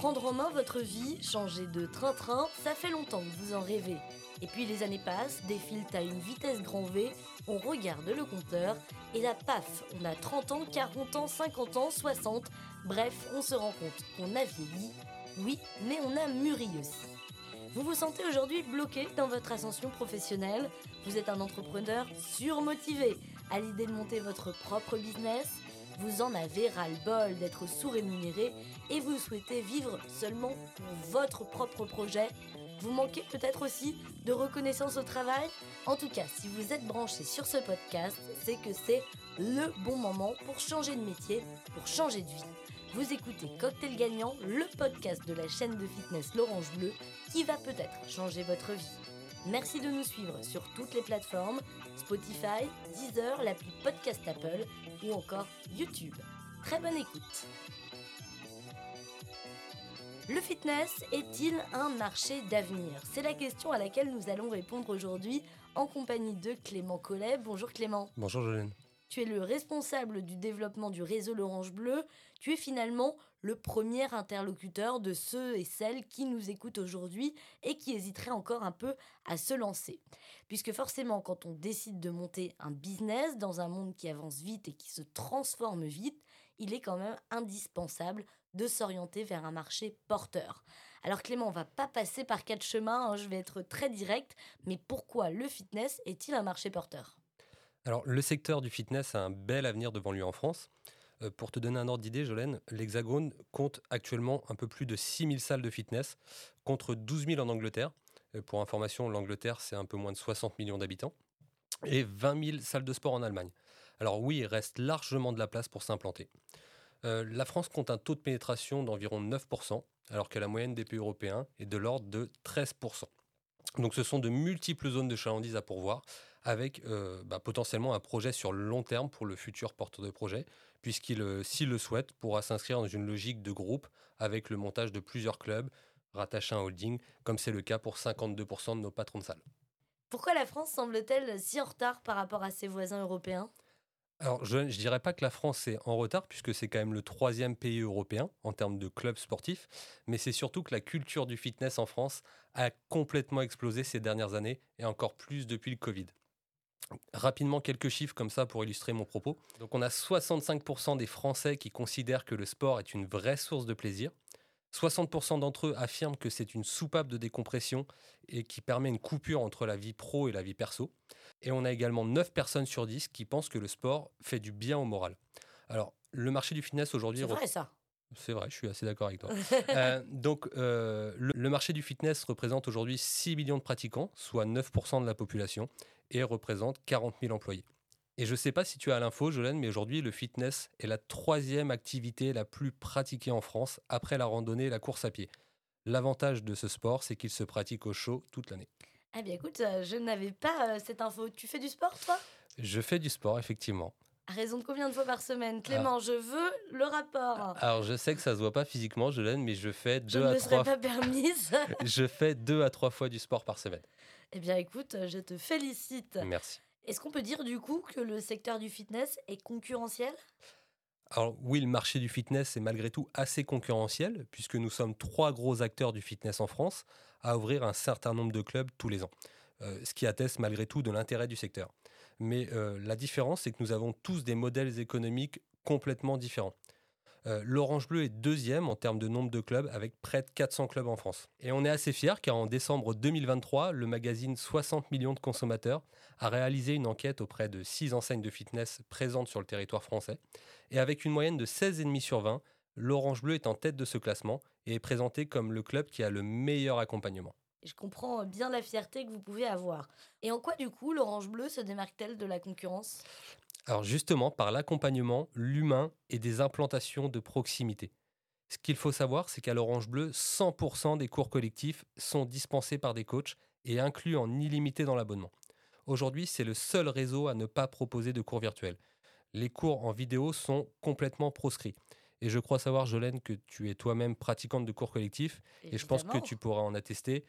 Prendre en main votre vie, changer de train-train, ça fait longtemps que vous en rêvez. Et puis les années passent, défilent à une vitesse grand V, on regarde le compteur, et là paf, on a 30 ans, 40 ans, 50 ans, 60, bref, on se rend compte qu'on a vieilli, oui, mais on a mûri aussi. Vous vous sentez aujourd'hui bloqué dans votre ascension professionnelle? Vous êtes un entrepreneur surmotivé à l'idée de monter votre propre business? Vous en avez ras-le-bol d'être sous-rémunéré et vous souhaitez vivre seulement pour votre propre projet vous manquez peut-être aussi de reconnaissance au travail En tout cas, si vous êtes branché sur ce podcast, c'est que c'est le bon moment pour changer de métier, pour changer de vie. Vous écoutez Cocktail Gagnant, le podcast de la chaîne de fitness L'Orange Bleu qui va peut-être changer votre vie. Merci de nous suivre sur toutes les plateformes Spotify, Deezer, l'appli Podcast Apple ou encore YouTube. Très bonne écoute. Le fitness est-il un marché d'avenir? C'est la question à laquelle nous allons répondre aujourd'hui en compagnie de Clément Collet. Bonjour Clément. Bonjour Jolene tu es le responsable du développement du réseau L'Orange Bleu, tu es finalement le premier interlocuteur de ceux et celles qui nous écoutent aujourd'hui et qui hésiteraient encore un peu à se lancer. Puisque forcément, quand on décide de monter un business dans un monde qui avance vite et qui se transforme vite, il est quand même indispensable de s'orienter vers un marché porteur. Alors Clément, on va pas passer par quatre chemins, hein, je vais être très direct, mais pourquoi le fitness est-il un marché porteur? Alors, le secteur du fitness a un bel avenir devant lui en France. Euh, pour te donner un ordre d'idée, Jolène, l'Hexagone compte actuellement un peu plus de 6000 salles de fitness, contre 12 000 en Angleterre. Euh, pour information, l'Angleterre, c'est un peu moins de 60 millions d'habitants. Et 20 000 salles de sport en Allemagne. Alors oui, il reste largement de la place pour s'implanter. Euh, la France compte un taux de pénétration d'environ 9%, alors que la moyenne des pays européens est de l'ordre de 13%. Donc ce sont de multiples zones de chalandise à pourvoir, avec bah, potentiellement un projet sur le long terme pour le futur porteur de projet, puisqu'il, euh, s'il le souhaite, pourra s'inscrire dans une logique de groupe avec le montage de plusieurs clubs rattachés à un holding, comme c'est le cas pour 52% de nos patrons de salle. Pourquoi la France semble-t-elle si en retard par rapport à ses voisins européens? Alors, je ne dirais pas que la France est en retard, puisque c'est quand même le troisième pays européen en termes de clubs sportifs, mais c'est surtout que la culture du fitness en France a complètement explosé ces dernières années, et encore plus depuis le Covid. Rapidement, quelques chiffres comme ça pour illustrer mon propos. Donc, on a 65% des Français qui considèrent que le sport est une vraie source de plaisir. 60% d'entre eux affirment que c'est une soupape de décompression et qui permet une coupure entre la vie pro et la vie perso. Et on a également 9 personnes sur 10 qui pensent que le sport fait du bien au moral. Alors, le marché du fitness aujourd'hui... C'est vrai ça c'est vrai, je suis assez d'accord avec toi. Euh, donc, euh, le, marché du fitness représente aujourd'hui 6 millions de pratiquants, soit 9% de la population, et représente 40 000 employés. Et je ne sais pas si tu as l'info, Jolène, mais aujourd'hui, le fitness est la troisième activité la plus pratiquée en France après la randonnée et la course à pied. L'avantage de ce sport, c'est qu'il se pratique au chaud toute l'année. Eh bien, écoute, euh, je n'avais pas cette info. Tu fais du sport, toi? Je fais du sport, effectivement. À raison de combien de fois par semaine? Clément, je veux le rapport. Alors, je sais que ça se voit pas physiquement, Jolène, mais je fais deux je à ne trois. pas permise. je fais deux à trois fois du sport par semaine. Eh bien, écoute, je te félicite. Merci. Est-ce qu'on peut dire du coup que le secteur du fitness est concurrentiel? Alors oui, le marché du fitness est malgré tout assez concurrentiel, puisque nous sommes trois gros acteurs du fitness en France à ouvrir un certain nombre de clubs tous les ans, euh, ce qui atteste malgré tout de l'intérêt du secteur. Mais euh, la différence, c'est que nous avons tous des modèles économiques complètement différents. Euh, L'Orange Bleu est deuxième en termes de nombre de clubs avec près de 400 clubs en France. Et on est assez fiers car en décembre 2023, le magazine 60 millions de consommateurs a réalisé une enquête auprès de 6 enseignes de fitness présentes sur le territoire français. Et avec une moyenne de 16,5 sur 20, l'Orange Bleu est en tête de ce classement et est présenté comme le club qui a le meilleur accompagnement. Je comprends bien la fierté que vous pouvez avoir. Et en quoi, du coup, l'Orange Bleu se démarque-t-elle de la concurrence? Alors justement, par l'accompagnement, l'humain et des implantations de proximité. Ce qu'il faut savoir, c'est qu'à l'Orange Bleu, 100% des cours collectifs sont dispensés par des coachs et inclus en illimité dans l'abonnement. Aujourd'hui, c'est le seul réseau à ne pas proposer de cours virtuels. Les cours en vidéo sont complètement proscrits. Et je crois savoir, Jolène, que tu es toi-même pratiquante de cours collectifs. Et je pense que tu pourras en attester.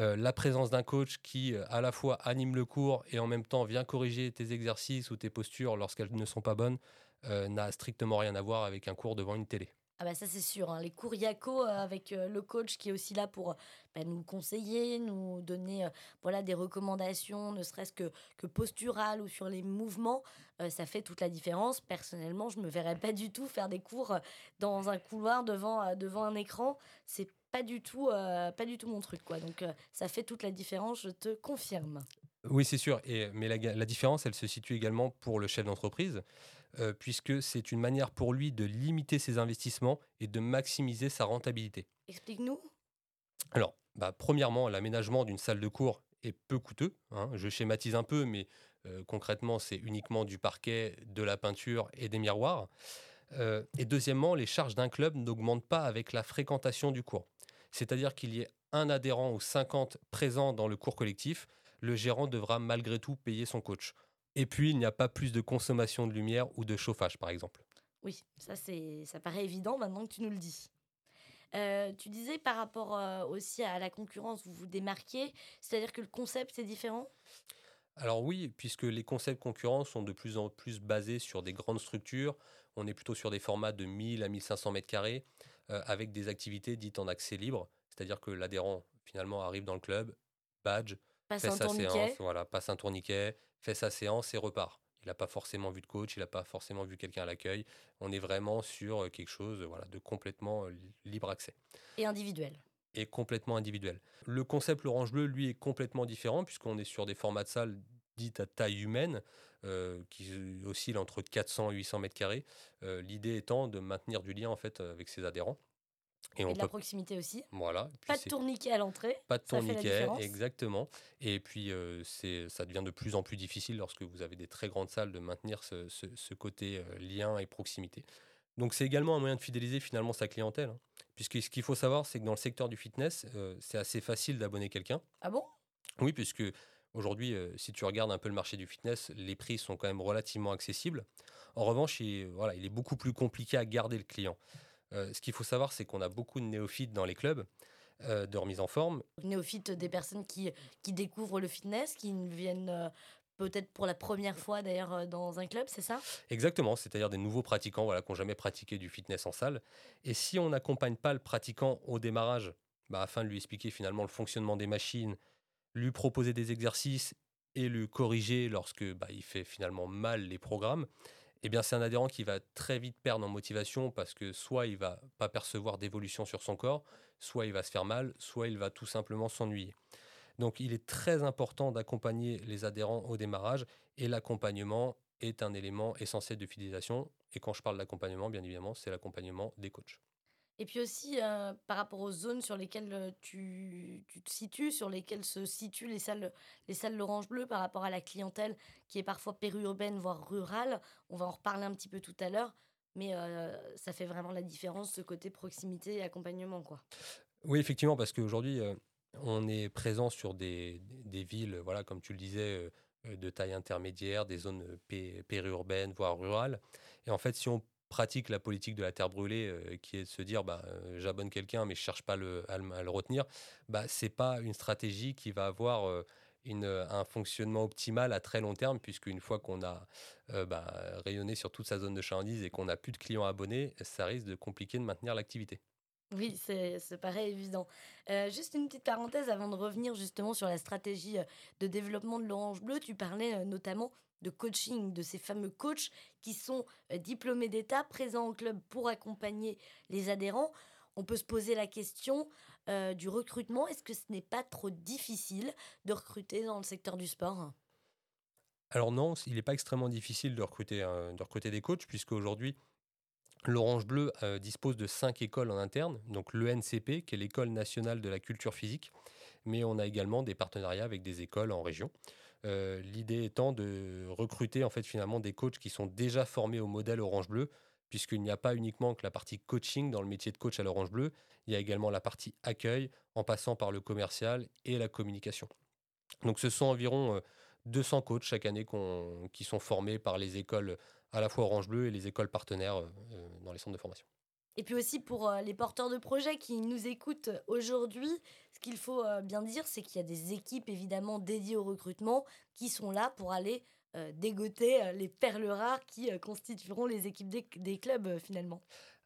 Euh, la présence d'un coach qui euh, à la fois anime le cours et en même temps vient corriger tes exercices ou tes postures lorsqu'elles ne sont pas bonnes euh, n'a strictement rien à voir avec un cours devant une télé. Ah bah ça c'est sûr, hein. les cours Yako avec le coach qui est aussi là pour bah, nous conseiller, nous donner voilà des recommandations, ne serait-ce que, que posturales ou sur les mouvements, ça fait toute la différence. Personnellement, je me verrais pas du tout faire des cours dans un couloir devant, devant un écran. C'est pas du tout, pas du tout mon truc quoi. Donc ça fait toute la différence, je te confirme. Oui, c'est sûr. Mais la, la, différence, elle se situe également pour le chef d'entreprise. Euh, puisque c'est une manière pour lui de limiter ses investissements et de maximiser sa rentabilité. Explique-nous. Alors, bah, premièrement, l'aménagement d'une salle de cours est peu coûteux. Hein. Je schématise un peu, mais euh, concrètement, c'est uniquement du parquet, de la peinture et des miroirs. Euh, et deuxièmement, les charges d'un club n'augmentent pas avec la fréquentation du cours. C'est-à-dire qu'il y ait un adhérent ou 50 présents dans le cours collectif, le gérant devra malgré tout payer son coach. Et puis, il n'y a pas plus de consommation de lumière ou de chauffage, par exemple. Oui, ça, c'est, ça paraît évident maintenant que tu nous le dis. Euh, tu disais par rapport euh, aussi à la concurrence, vous vous démarquez, c'est-à-dire que le concept est différent? Alors oui, puisque les concepts concurrents sont de plus en plus basés sur des grandes structures, on est plutôt sur des formats de 1000 à 1500 mètres carrés, euh, avec des activités dites en accès libre, c'est-à-dire que l'adhérent finalement arrive dans le club, badge, passe fait un sa séance, voilà, passe un tourniquet, fait sa séance et repart. Il n'a pas forcément vu de coach, il n'a pas forcément vu quelqu'un à l'accueil. On est vraiment sur euh, quelque chose voilà, de complètement euh, libre accès. Et individuel. Et complètement individuel. Le concept L'Orange Bleu, lui, est complètement différent puisqu'on est sur des formats de salles dites à taille humaine, euh, qui oscillent entre 400 et 800 mètres carrés. L'idée étant de maintenir du lien en fait avec ses adhérents et, de la proximité aussi. Voilà. Pas de tourniquet à l'entrée. Pas de tourniquet, exactement. Et puis, euh, c'est, ça devient de plus en plus difficile lorsque vous avez des très grandes salles de maintenir ce, ce, côté euh, lien et proximité. Donc, c'est également un moyen de fidéliser finalement sa clientèle. Hein. puisque ce qu'il faut savoir, c'est que dans le secteur du fitness, euh, c'est assez facile d'abonner quelqu'un. Ah bon? Oui, puisque aujourd'hui, si tu regardes un peu le marché du fitness, les prix sont quand même relativement accessibles. En revanche, il, voilà, il est beaucoup plus compliqué à garder le client. Euh, ce qu'il faut savoir, c'est qu'on a beaucoup de néophytes dans les clubs. Euh, de remise en forme. Néophytes, des personnes qui, qui découvrent le fitness, qui viennent euh, peut-être pour la première fois d'ailleurs dans un club, c'est ça? Exactement, c'est-à-dire des nouveaux pratiquants voilà, qui n'ont jamais pratiqué du fitness en salle. Et si on n'accompagne pas le pratiquant au démarrage, bah, afin de lui expliquer finalement le fonctionnement des machines, lui proposer des exercices et lui corriger lorsque bah, il fait finalement mal les programmes, eh bien, c'est un adhérent qui va très vite perdre en motivation parce que soit il va pas percevoir d'évolution sur son corps, soit il va se faire mal, soit il va tout simplement s'ennuyer. Donc, il est très important d'accompagner les adhérents au démarrage et l'accompagnement est un élément essentiel de fidélisation. Et quand je parle d'accompagnement, bien évidemment, c'est l'accompagnement des coachs. Et puis aussi, euh, par rapport aux zones sur lesquelles euh, tu, tu, te situes, sur lesquelles se situent les salles, les salles l'Orange Bleu par rapport à la clientèle qui est parfois périurbaine, voire rurale, on va en reparler un petit peu tout à l'heure, mais euh, ça fait vraiment la différence, ce côté proximité et accompagnement. quoi. Oui, effectivement, parce qu'aujourd'hui, on est présent sur des, des, villes, voilà, comme tu le disais, de taille intermédiaire, des zones périurbaines, voire rurales. Et en fait, si on pratique la politique de la terre brûlée, euh, qui est de se dire bah, euh, j'abonne quelqu'un mais je cherche pas le, à, le, retenir, bah, c'est pas une stratégie qui va avoir euh, une, un fonctionnement optimal à très long terme, puisque une fois qu'on a bah, rayonné sur toute sa zone de chalandise et qu'on n'a plus de clients abonnés, ça risque de compliquer de maintenir l'activité. Oui, c'est pareil évident. juste une petite parenthèse avant de revenir justement sur la stratégie de développement de l'Orange Bleu. Tu parlais notamment de coaching, de ces fameux coachs qui sont euh, diplômés d'État, présents au club pour accompagner les adhérents. On peut se poser la question euh, du recrutement. Est-ce que ce n'est pas trop difficile de recruter dans le secteur du sport? Alors non, il n'est pas extrêmement difficile de recruter, recruter des coachs, puisque aujourd'hui, l'Orange Bleu euh, dispose de cinq écoles en interne, donc l'ENCP, qui est l'école nationale de la culture physique, mais on a également des partenariats avec des écoles en région. Euh, l'idée étant de recruter en fait finalement des coachs qui sont déjà formés au modèle Orange Bleu, puisqu'il n'y a pas uniquement que la partie coaching dans le métier de coach à l'Orange Bleu, il y a également la partie accueil en passant par le commercial et la communication. Donc ce sont environ 200 euh, coachs chaque année qui sont formés par les écoles à la fois Orange Bleu et les écoles partenaires euh, dans les centres de formation. Et puis aussi pour euh, les porteurs de projets qui nous écoutent aujourd'hui, ce qu'il faut euh, bien dire, c'est qu'il y a des équipes évidemment dédiées au recrutement qui sont là pour aller euh, dégoter les perles rares qui constitueront les équipes des, clubs finalement.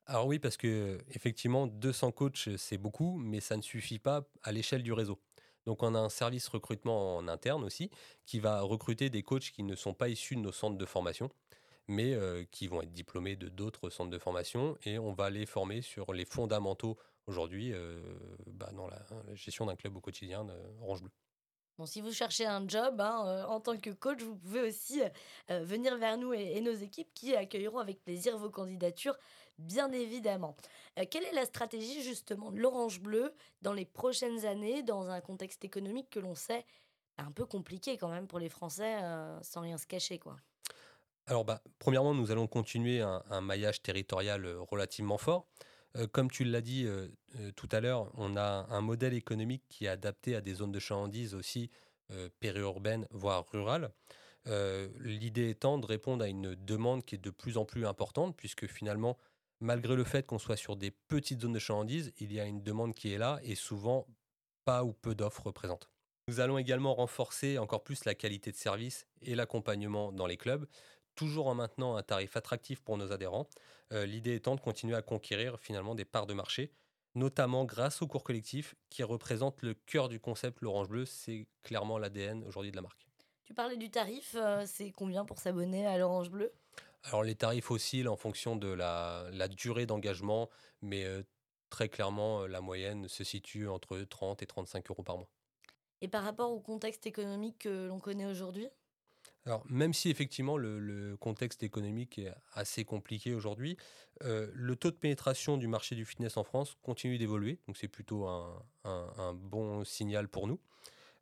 Alors oui, parce que effectivement, 200 coachs, c'est beaucoup, mais ça ne suffit pas à l'échelle du réseau. Donc on a un service recrutement en interne aussi qui va recruter des coachs qui ne sont pas issus de nos centres de formation, mais euh, qui vont être diplômés de d'autres centres de formation et on va les former sur les fondamentaux aujourd'hui euh, bah, dans la, gestion d'un club au quotidien de Orange Bleu. Bon, si vous cherchez un job hein, euh, en tant que coach, vous pouvez aussi venir vers nous et, nos équipes qui accueilleront avec plaisir vos candidatures bien évidemment. Quelle est la stratégie justement de l'Orange Bleu dans les prochaines années, dans un contexte économique que l'on sait un peu compliqué quand même pour les Français, sans rien se cacher quoi? Alors, bah, premièrement, nous allons continuer un, maillage territorial euh, relativement fort. comme tu l'as dit tout à l'heure, on a un modèle économique qui est adapté à des zones de chalandise aussi périurbaines, voire rurales. L'idée étant de répondre à une demande qui est de plus en plus importante, puisque finalement, malgré le fait qu'on soit sur des petites zones de chalandise, il y a une demande qui est là et souvent pas ou peu d'offres présentes. Nous allons également renforcer encore plus la qualité de service et l'accompagnement dans les clubs, toujours en maintenant un tarif attractif pour nos adhérents. Euh, l'idée étant de continuer à conquérir finalement des parts de marché, notamment grâce au cours collectif qui représente le cœur du concept L'Orange Bleu. C'est clairement l'ADN aujourd'hui de la marque. Tu parlais du tarif, euh, c'est combien pour s'abonner à l'Orange Bleu? Alors les tarifs oscillent en fonction de la, durée d'engagement, mais euh, très clairement, la moyenne se situe entre 30 et 35 euros par mois. Et par rapport au contexte économique que l'on connaît aujourd'hui? Alors, même si effectivement le, contexte économique est assez compliqué aujourd'hui, euh, le taux de pénétration du marché du fitness en France continue d'évoluer, donc c'est plutôt un, bon signal pour nous.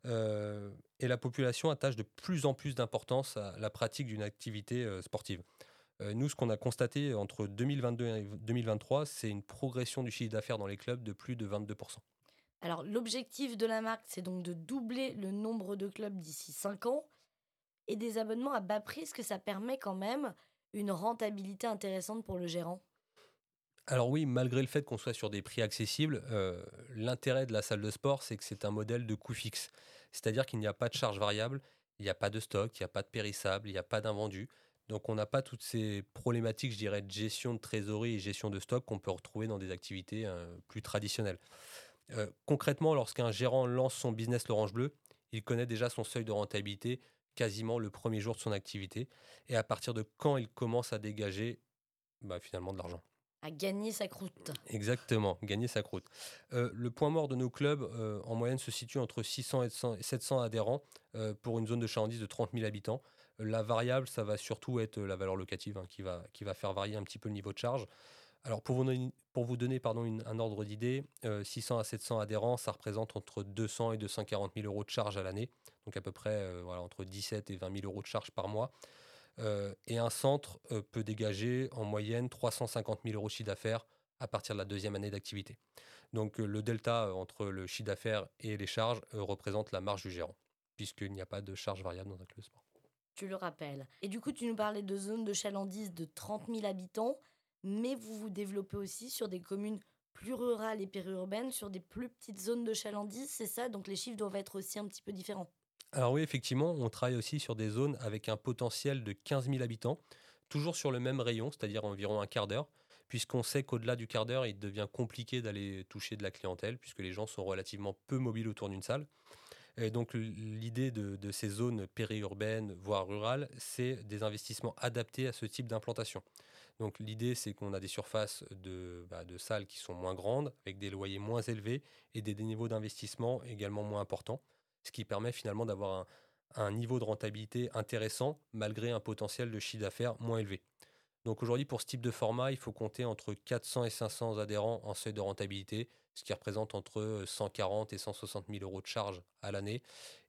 et la population attache de plus en plus d'importance à la pratique d'une activité sportive. Euh, nous, ce qu'on a constaté entre 2022 et 2023, c'est une progression du chiffre d'affaires dans les clubs de plus de 22%. Alors, l'objectif de la marque, c'est donc de doubler le nombre de clubs d'ici 5 ans. Et des abonnements à bas prix, est-ce que ça permet quand même une rentabilité intéressante pour le gérant? Alors oui, malgré le fait qu'on soit sur des prix accessibles, euh, l'intérêt de la salle de sport, c'est que c'est un modèle de coût fixe. C'est-à-dire qu'il n'y a pas de charge variable, il n'y a pas de stock, il n'y a pas de périssable, il n'y a pas d'invendu. Donc on n'a pas toutes ces problématiques, je dirais, de gestion de trésorerie et gestion de stock qu'on peut retrouver dans des activités euh, plus traditionnelles. Euh, concrètement, lorsqu'un gérant lance son business l'Orange Bleu, il connaît déjà son seuil de rentabilité quasiment le premier jour de son activité et à partir de quand il commence à dégager bah, finalement de l'argent. À gagner sa croûte. Exactement, gagner sa croûte. Euh, le point mort de nos clubs, en moyenne, se situe entre 600 et 700 adhérents pour une zone de chalandise de 30 000 habitants. La variable, ça va surtout être la valeur locative hein, qui, va, qui va faire varier un petit peu le niveau de charge. Alors pour vous donner, pardon, un ordre d'idée, 600 euh, à 700 adhérents, ça représente entre 200 et 240 000 euros de charge à l'année, donc à peu près euh, entre 17 et 20 000 euros de charge par mois. Euh, et un centre peut dégager en moyenne 350 000 euros de chiffre d'affaires à partir de la deuxième année d'activité. Donc le delta entre le chiffre d'affaires et les charges représente la marge du gérant, puisqu'il n'y a pas de charge variable dans un club sport tu le rappelles. Et du coup, tu nous parlais de zones de chalandise de 30 000 habitants, mais vous vous développez aussi sur des communes plus rurales et périurbaines, sur des plus petites zones de chalandise, c'est ça? Donc les chiffres doivent être aussi un petit peu différents. Alors oui, effectivement, on travaille aussi sur des zones avec un potentiel de 15 000 habitants, toujours sur le même rayon, c'est-à-dire environ un quart d'heure, puisqu'on sait qu'au-delà du quart d'heure, il devient compliqué d'aller toucher de la clientèle, puisque les gens sont relativement peu mobiles autour d'une salle. Et donc l'idée de, ces zones périurbaines, voire rurales, c'est des investissements adaptés à ce type d'implantation. Donc l'idée, c'est qu'on a des surfaces de, bah, de, salles qui sont moins grandes, avec des loyers moins élevés et des, niveaux d'investissement également moins importants, ce qui permet finalement d'avoir un, niveau de rentabilité intéressant malgré un potentiel de chiffre d'affaires moins élevé. Donc aujourd'hui, pour ce type de format, il faut compter entre 400 et 500 adhérents en seuil de rentabilité, ce qui représente entre 140 et 160 000 euros de charges à l'année.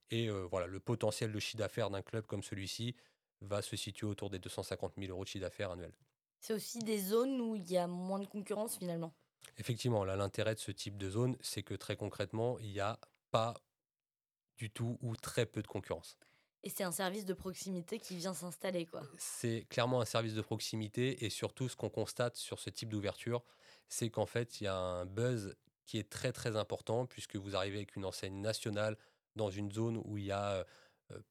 Et voilà, le potentiel de chiffre d'affaires d'un club comme celui-ci va se situer autour des 250 000 euros de chiffre d'affaires annuel. C'est aussi des zones où il y a moins de concurrence finalement. Effectivement, là, l'intérêt de ce type de zone, c'est que très concrètement, il n'y a pas du tout ou très peu de concurrence. Et c'est un service de proximité qui vient s'installer, quoi. C'est clairement un service de proximité et surtout ce qu'on constate sur ce type d'ouverture, c'est qu'en fait, il y a un buzz qui est très très important puisque vous arrivez avec une enseigne nationale dans une zone où il y a euh,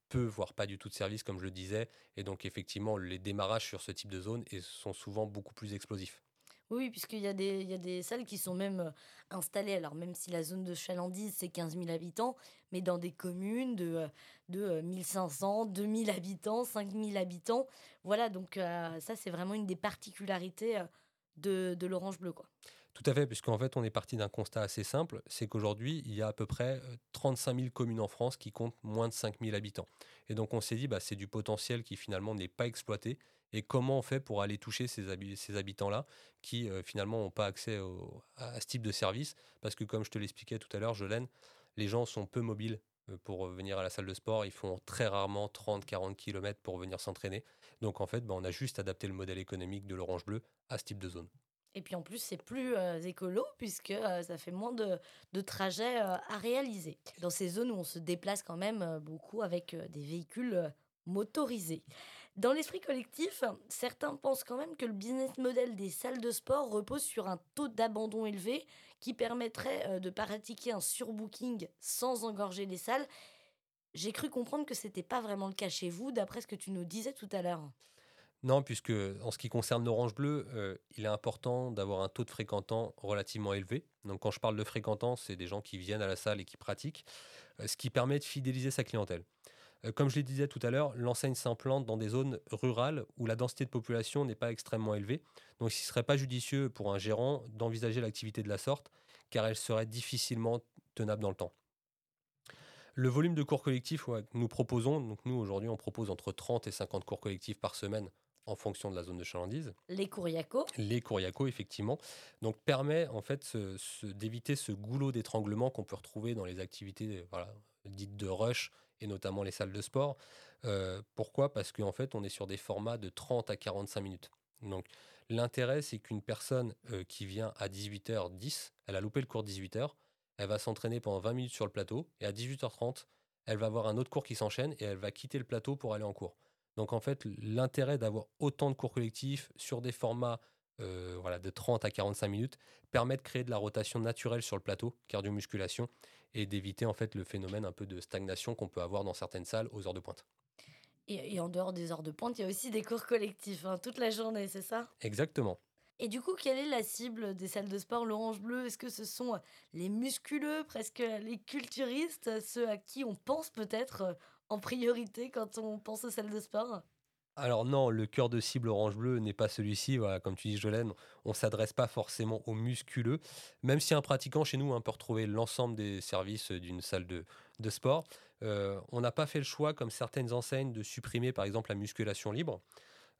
peu, voire pas du tout de service, comme je le disais. Et donc effectivement, les démarrages sur ce type de zone sont souvent beaucoup plus explosifs. Oui, puisqu'il y, a des- y a des salles qui sont même euh, installées, alors même si la zone de chalandise, c'est 15 000 habitants, mais dans des communes de, euh, de euh, 1500, 2000 habitants, 5000 habitants. Voilà, donc euh, ça, c'est vraiment une des particularités euh, de, de l'Orange Bleu. Quoi. Tout à fait, puisqu'en fait, on est parti d'un constat assez simple, c'est qu'aujourd'hui, il y a à peu près euh, 35 000 communes en France qui comptent moins de 5 000 habitants. Et donc, on s'est dit, bah, c'est du potentiel qui finalement n'est pas exploité. Et comment on fait pour aller toucher ces, habi- ces habitants-là qui euh, finalement n'ont pas accès à, ce type de service? Parce que, comme je te l'expliquais tout à l'heure, Jolène, les gens sont peu mobiles euh, pour venir à la salle de sport. Ils font très rarement 30-40 km pour venir s'entraîner. Donc, en fait, bah, on a juste adapté le modèle économique de l'Orange Bleu à ce type de zone. Et puis en plus, c'est plus euh, écolo, puisque euh, ça fait moins de, trajets euh, à réaliser. Dans ces zones où on se déplace quand même beaucoup avec des véhicules motorisés. Dans l'esprit collectif, certains pensent quand même que le business model des salles de sport repose sur un taux d'abandon élevé qui permettrait de pratiquer un surbooking sans engorger les salles. J'ai cru comprendre que c'était pas vraiment le cas chez vous, d'après ce que tu nous disais tout à l'heure. Non, puisque en ce qui concerne l'Orange Bleu, euh, il est important d'avoir un taux de fréquentants relativement élevé. Donc quand je parle de fréquentants, c'est des gens qui viennent à la salle et qui pratiquent, euh, ce qui permet de fidéliser sa clientèle. Euh, comme je le disais tout à l'heure, l'enseigne s'implante dans des zones rurales où la densité de population n'est pas extrêmement élevée. Donc il ne serait pas judicieux pour un gérant d'envisager l'activité de la sorte, car elle serait difficilement tenable dans le temps. Le volume de cours collectifs que nous proposons, donc nous aujourd'hui on propose entre 30 et 50 cours collectifs par semaine en fonction de la zone de chalandise. Les Couriaco, Les couriacos, effectivement, donc permet en fait ce- ce- d'éviter ce goulot d'étranglement qu'on peut retrouver dans les activités voilà, dites de rush et notamment les salles de sport. Euh, pourquoi? Parce qu'en fait, on est sur des formats de 30 à 45 minutes. Donc l'intérêt, c'est qu'une personne euh, qui vient à 18h10, elle a loupé le cours 18h, elle va s'entraîner pendant 20 minutes sur le plateau et à 18h30, elle va avoir un autre cours qui s'enchaîne et elle va quitter le plateau pour aller en cours. Donc en fait, l'intérêt d'avoir autant de cours collectifs sur des formats euh, voilà, de 30 à 45 minutes permet de créer de la rotation naturelle sur le plateau, cardio-musculation, et d'éviter en fait le phénomène un peu de stagnation qu'on peut avoir dans certaines salles aux heures de pointe. Et, et en dehors des heures de pointe, il y a aussi des cours collectifs, hein, toute la journée, c'est ça? Exactement. Et du coup, quelle est la cible des salles de sport l'Orange Bleu Est-ce que ce sont les musculeux, presque les culturistes, ceux à qui on pense peut-être euh, en priorité quand on pense aux salles de sport Alors non, le cœur de cible orange bleu n'est pas celui-ci. Voilà, comme tu dis, Jolène, on s'adresse pas forcément aux musculeux, même si un pratiquant chez nous hein, peut retrouver l'ensemble des services d'une salle de, de sport. Euh, on n'a pas fait le choix, comme certaines enseignes, de supprimer par exemple la musculation libre.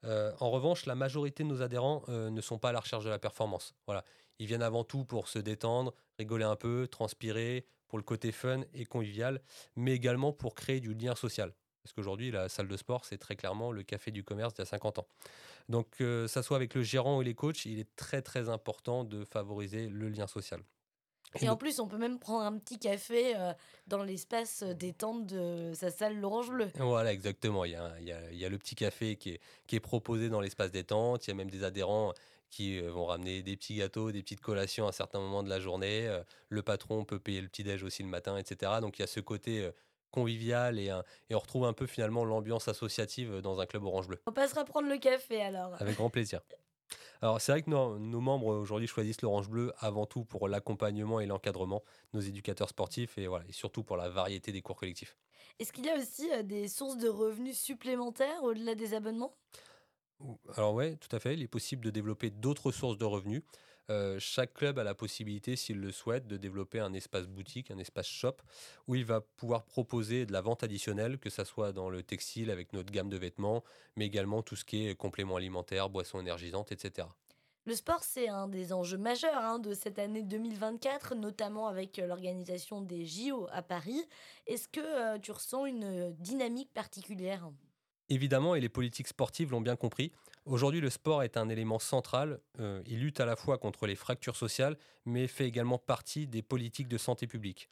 Euh, en revanche, la majorité de nos adhérents euh, ne sont pas à la recherche de la performance. Voilà, ils viennent avant tout pour se détendre, rigoler un peu, transpirer, pour le côté fun et convivial, mais également pour créer du lien social. Parce qu'aujourd'hui, la salle de sport, c'est très clairement le café du commerce d'il y a 50 ans. Donc, que ça soit avec le gérant ou les coachs, il est très très important de favoriser le lien social. Et en plus, on peut même prendre un petit café euh, dans l'espace euh, détente de sa salle l'Orange Bleu. Voilà, exactement. Il y, a, un- il y a- il y a le petit café qui est, qui est proposé dans l'espace détente. Il y a même des adhérents qui euh, vont ramener des petits gâteaux, des petites collations à certains moments de la journée. Euh, Le patron peut payer le petit-déj aussi le matin, etc. Donc il y a ce côté euh, convivial et, un- et on retrouve un peu finalement l'ambiance associative dans un club orange bleu. On passera prendre le café alors. Avec grand plaisir. Alors c'est vrai que nos, nos membres aujourd'hui choisissent l'Orange Bleu avant tout pour l'accompagnement et l'encadrement, nos éducateurs sportifs et, voilà, et surtout pour la variété des cours collectifs. Est-ce qu'il y a aussi euh, des sources de revenus supplémentaires au-delà des abonnements? Alors ouais, tout à fait, il est possible de développer d'autres sources de revenus. Euh, chaque club a la possibilité, s'il le souhaite, de développer un espace boutique, un espace shop, où il va pouvoir proposer de la vente additionnelle, que ce soit dans le textile avec notre gamme de vêtements, mais également tout ce qui est compléments alimentaires, boissons énergisantes, etc. Le sport, c'est un des enjeux majeurs hein, de cette année 2024, notamment avec euh, l'organisation des JO à Paris. Est-ce que euh, tu ressens une dynamique particulière? Évidemment, et les politiques sportives l'ont bien compris, aujourd'hui le sport est un élément central. Euh, il lutte à la fois contre les fractures sociales, mais fait également partie des politiques de santé publique.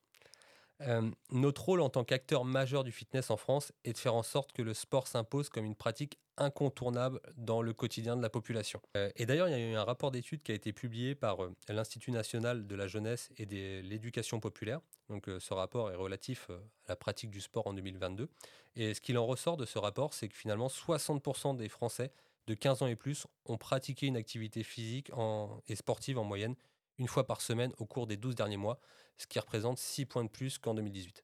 Euh, notre rôle en tant qu'acteur majeur du fitness en France est de faire en sorte que le sport s'impose comme une pratique incontournable dans le quotidien de la population. Euh, et d'ailleurs, il y a eu un rapport d'étude qui a été publié par euh, l'Institut national de la jeunesse et de l'éducation populaire. Donc, ce rapport est relatif à la pratique du sport en 2022. Et ce qu'il en ressort de ce rapport, c'est que finalement 60% des Français de 15 ans et plus ont pratiqué une activité physique et sportive en moyenne une fois par semaine au cours des 12 derniers mois, ce qui représente 6 points de plus qu'en 2018.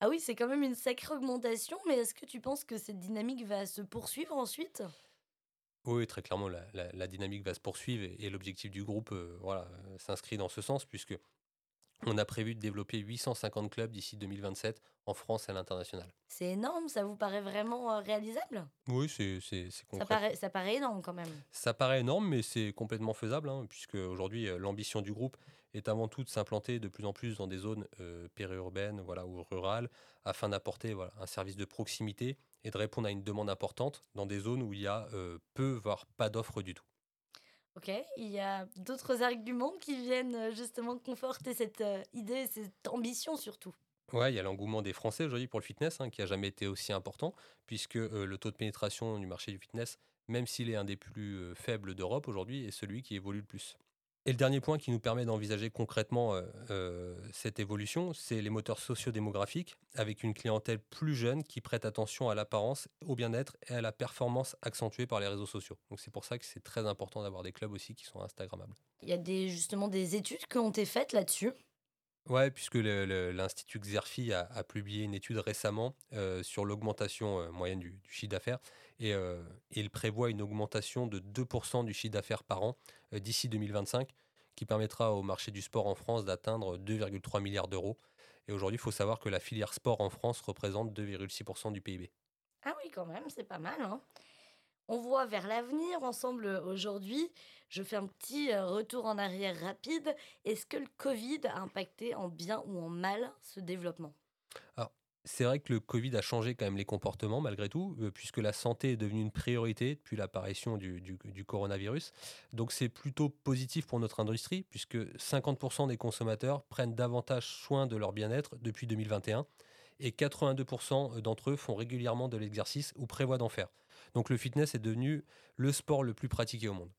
Ah oui, c'est quand même une sacrée augmentation, mais est-ce que tu penses que cette dynamique va se poursuivre ensuite? Oui, très clairement, la, dynamique va se poursuivre et, l'objectif du groupe euh, voilà, s'inscrit dans ce sens, puisque on a prévu de développer 850 clubs d'ici 2027 en France et à l'international. C'est énorme, ça vous paraît vraiment euh, réalisable? Oui, c'est concret. Ça paraît, ça paraît énorme quand même. Ça paraît énorme, mais c'est complètement faisable, hein, puisque aujourd'hui, euh, l'ambition du groupe est avant tout de s'implanter de plus en plus dans des zones euh, périurbaines voilà, ou rurales, afin d'apporter voilà, un service de proximité et de répondre à une demande importante dans des zones où il y a peu, voire pas d'offres du tout. Ok, il y a d'autres arguments qui viennent euh, justement conforter cette euh, idée, cette ambition surtout. Ouais, il y a l'engouement des Français aujourd'hui pour le fitness, hein, qui a jamais été aussi important, puisque euh, le taux de pénétration du marché du fitness, même s'il est un des plus faibles d'Europe aujourd'hui, est celui qui évolue le plus. Et le dernier point qui nous permet d'envisager concrètement euh, euh, cette évolution, c'est les moteurs sociodémographiques, avec une clientèle plus jeune qui prête attention à l'apparence, au bien-être et à la performance accentuée par les réseaux sociaux. Donc c'est pour ça que c'est très important d'avoir des clubs aussi qui sont Instagrammables. Il y a des, justement des études qui ont été faites là-dessus Ouais, puisque l'Institut Xerfi a, publié une étude récemment euh, sur l'augmentation moyenne du, chiffre d'affaires et, il prévoit une augmentation de 2% du chiffre d'affaires par an euh, d'ici 2025, qui permettra au marché du sport en France d'atteindre 2,3 milliards d'euros. Et aujourd'hui, il faut savoir que la filière sport en France représente 2,6% du PIB. Ah oui, quand même, c'est pas mal. Hein. On voit vers l'avenir ensemble aujourd'hui. Je fais un petit euh, retour en arrière rapide. Est-ce que le Covid a impacté en bien ou en mal ce développement? C'est vrai que le Covid a changé quand même les comportements malgré tout, euh, puisque la santé est devenue une priorité depuis l'apparition du, coronavirus. Donc c'est plutôt positif pour notre industrie, puisque 50% des consommateurs prennent davantage soin de leur bien-être depuis 2021, et 82% d'entre eux font régulièrement de l'exercice ou prévoient d'en faire. Donc le fitness est devenu le sport le plus pratiqué au monde.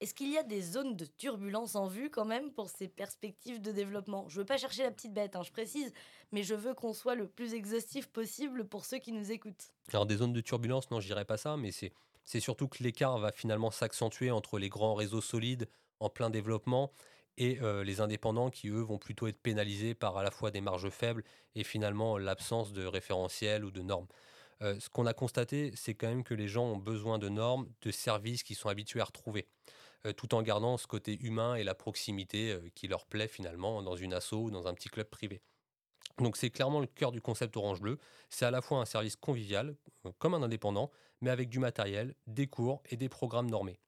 Est-ce qu'il y a des zones de turbulence en vue quand même pour ces perspectives de développement? Je veux pas chercher la petite bête, hein, je précise, mais je veux qu'on soit le plus exhaustif possible pour ceux qui nous écoutent. Alors des zones de turbulence, non, je dirais pas ça, mais c'est c'est surtout que l'écart va finalement s'accentuer entre les grands réseaux solides en plein développement et euh, les indépendants qui, eux, vont plutôt être pénalisés par à la fois des marges faibles et finalement l'absence de référentiels ou de normes. Ce qu'on a constaté, c'est quand même que les gens ont besoin de normes, de services qu'ils sont habitués à retrouver. Tout en gardant ce côté humain et la proximité qui leur plaît finalement dans une asso ou dans un petit club privé. Donc c'est clairement le cœur du concept Orange Bleu. C'est à la fois un service convivial, comme un indépendant, mais avec du matériel, des cours et des programmes normés.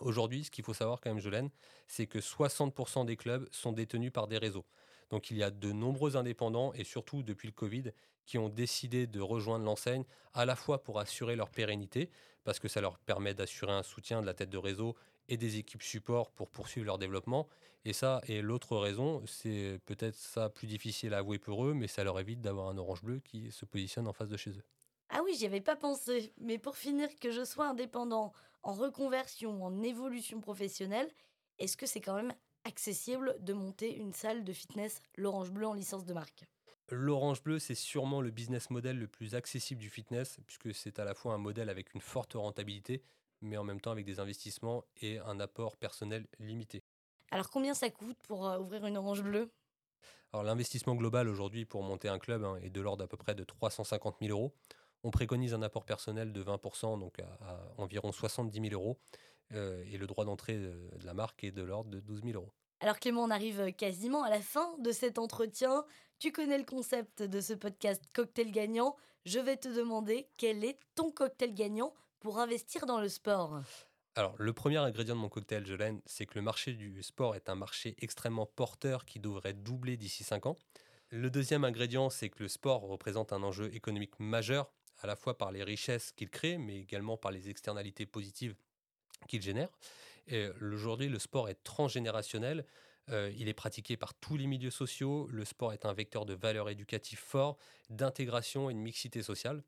Aujourd'hui, ce qu'il faut savoir quand même, Jolène, c'est que 60% des clubs sont détenus par des réseaux. Donc il y a de nombreux indépendants, et surtout depuis le Covid, qui ont décidé de rejoindre l'enseigne, à la fois pour assurer leur pérennité, parce que ça leur permet d'assurer un soutien de la tête de réseau et des équipes support pour poursuivre leur développement. Et ça, et l'autre raison, c'est peut-être ça plus difficile à avouer pour eux, mais ça leur évite d'avoir un orange bleu qui se positionne en face de chez eux. Ah oui, j'y avais pas pensé. Mais pour finir, que je sois indépendant, en reconversion, en évolution professionnelle, est-ce que c'est quand même accessible de monter une salle de fitness l'orange bleu en licence de marque L'orange bleu, c'est sûrement le business model le plus accessible du fitness, puisque c'est à la fois un modèle avec une forte rentabilité, mais en même temps avec des investissements et un apport personnel limité. Alors combien ça coûte pour euh, ouvrir une orange bleue Alors l'investissement global aujourd'hui pour monter un club hein, est de l'ordre d'à peu près de 350 000 euros. On préconise un apport personnel de 20%, donc à, environ 70 000 euros. Euh, et le droit d'entrée de, de la marque est de l'ordre de 12 000 euros. Alors Clément, on arrive quasiment à la fin de cet entretien. Tu connais le concept de ce podcast Cocktail Gagnant. Je vais te demander quel est ton cocktail gagnant pour investir dans le sport alors, le premier ingrédient de mon cocktail, Jolène, c'est que le marché du sport est un marché extrêmement porteur qui devrait doubler d'ici 5 ans. Le deuxième ingrédient, c'est que le sport représente un enjeu économique majeur, à la fois par les richesses qu'il crée, mais également par les externalités positives qu'il génère. Aujourd'hui, le sport est transgénérationnel. Euh, il est pratiqué par tous les milieux sociaux. Le sport est un vecteur de valeur éducative fort, d'intégration et de mixité sociale.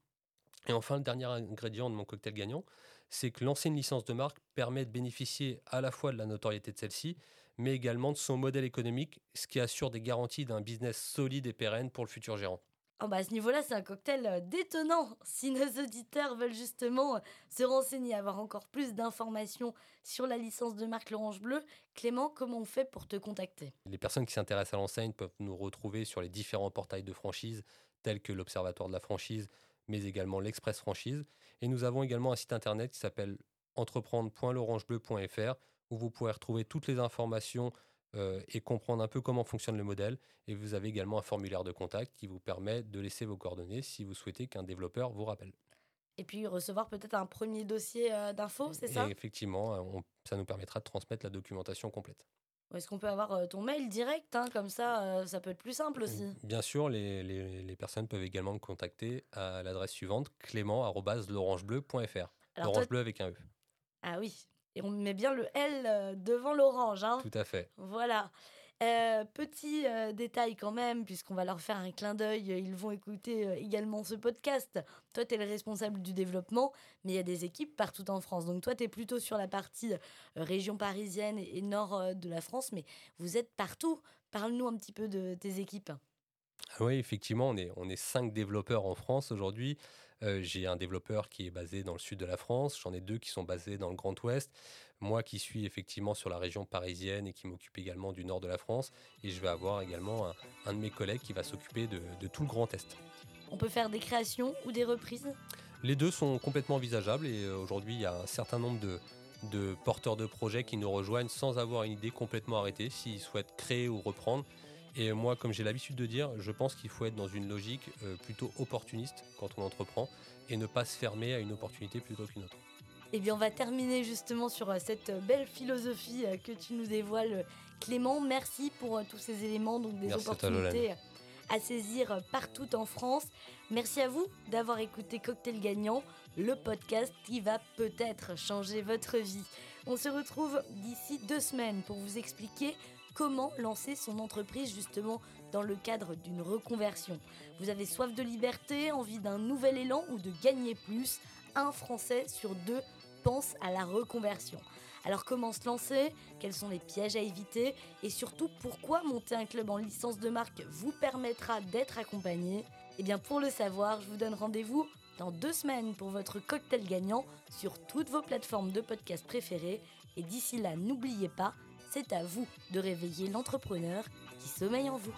Et enfin, le dernier ingrédient de mon cocktail gagnant, c'est que lancer une licence de marque permet de bénéficier à la fois de la notoriété de celle-ci, mais également de son modèle économique, ce qui assure des garanties d'un business solide et pérenne pour le futur gérant. Oh bah à ce niveau-là, c'est un cocktail euh, détonnant. Si nos auditeurs veulent justement euh, se renseigner, avoir encore plus d'informations sur la licence de marque L'Orange Bleu, Clément, comment on fait pour te contacter? Les personnes qui s'intéressent à l'enseigne peuvent nous retrouver sur les différents portails de franchise, tels que l'Observatoire de la franchise, mais également l'Express Franchise. Et nous avons également un site internet qui s'appelle entreprendre.l'orangebleu.fr où vous pourrez retrouver toutes les informations euh, et comprendre un peu comment fonctionne le modèle. Et vous avez également un formulaire de contact qui vous permet de laisser vos coordonnées si vous souhaitez qu'un développeur vous rappelle. Et puis recevoir peut-être un premier dossier euh, d'infos, c'est ça? Effectivement, euh, ça nous permettra de transmettre la documentation complète. Est-ce qu'on peut avoir ton mail direct hein, Comme ça, ça peut être plus simple aussi? Bien sûr, les, les, les personnes peuvent également me contacter à l'adresse suivante clément.l'orangebleu.fr. L'orange bleu avec un E. Ah oui, et on met bien le L euh, devant l'orange. Hein. Tout à fait. Voilà. Euh, petit euh, détail quand même, puisqu'on va leur faire un clin d'œil, ils vont écouter également ce podcast. Toi, tu es le responsable du développement, mais il y a des équipes partout en France. Donc toi, tu es plutôt sur la partie région parisienne et, nord de la France, mais vous êtes partout. Parle-nous un petit peu de tes équipes. Ah oui, effectivement, on est, on est cinq développeurs en France aujourd'hui. Euh, j'ai un développeur qui est basé dans le sud de la France, j'en ai deux qui sont basés dans le Grand Ouest, moi qui suis effectivement sur la région parisienne et qui m'occupe également du nord de la France, et je vais avoir également un, de mes collègues qui va s'occuper de, tout le Grand Est. On peut faire des créations ou des reprises? Les deux sont complètement envisageables et euh, aujourd'hui il y a un certain nombre de, de porteurs de projets qui nous rejoignent sans avoir une idée complètement arrêtée, s'ils souhaitent créer ou reprendre. Et moi, comme j'ai l'habitude de dire, je pense qu'il faut être dans une logique euh, plutôt opportuniste quand on entreprend et ne pas se fermer à une opportunité plutôt qu'une autre. Eh bien, on va terminer justement sur euh, cette belle philosophie euh, que tu nous dévoiles, Clément. Merci pour tous ces éléments, donc des opportunités à, saisir partout en France. Merci à vous d'avoir écouté Cocktail Gagnant, le podcast qui va peut-être changer votre vie. On se retrouve d'ici deux semaines pour vous expliquer comment lancer son entreprise justement dans le cadre d'une reconversion. Vous avez soif de liberté, envie d'un nouvel élan ou de gagner plus? Un Français sur deux pense à la reconversion. Alors comment se lancer? Quels sont les pièges à éviter? Et surtout pourquoi monter un club en licence de marque vous permettra d'être accompagné? Eh bien pour le savoir, je vous donne rendez-vous dans deux semaines pour votre cocktail gagnant sur toutes vos plateformes de podcast préférées. Et d'ici là, n'oubliez pas, c'est à vous de réveiller l'entrepreneur qui sommeille en vous.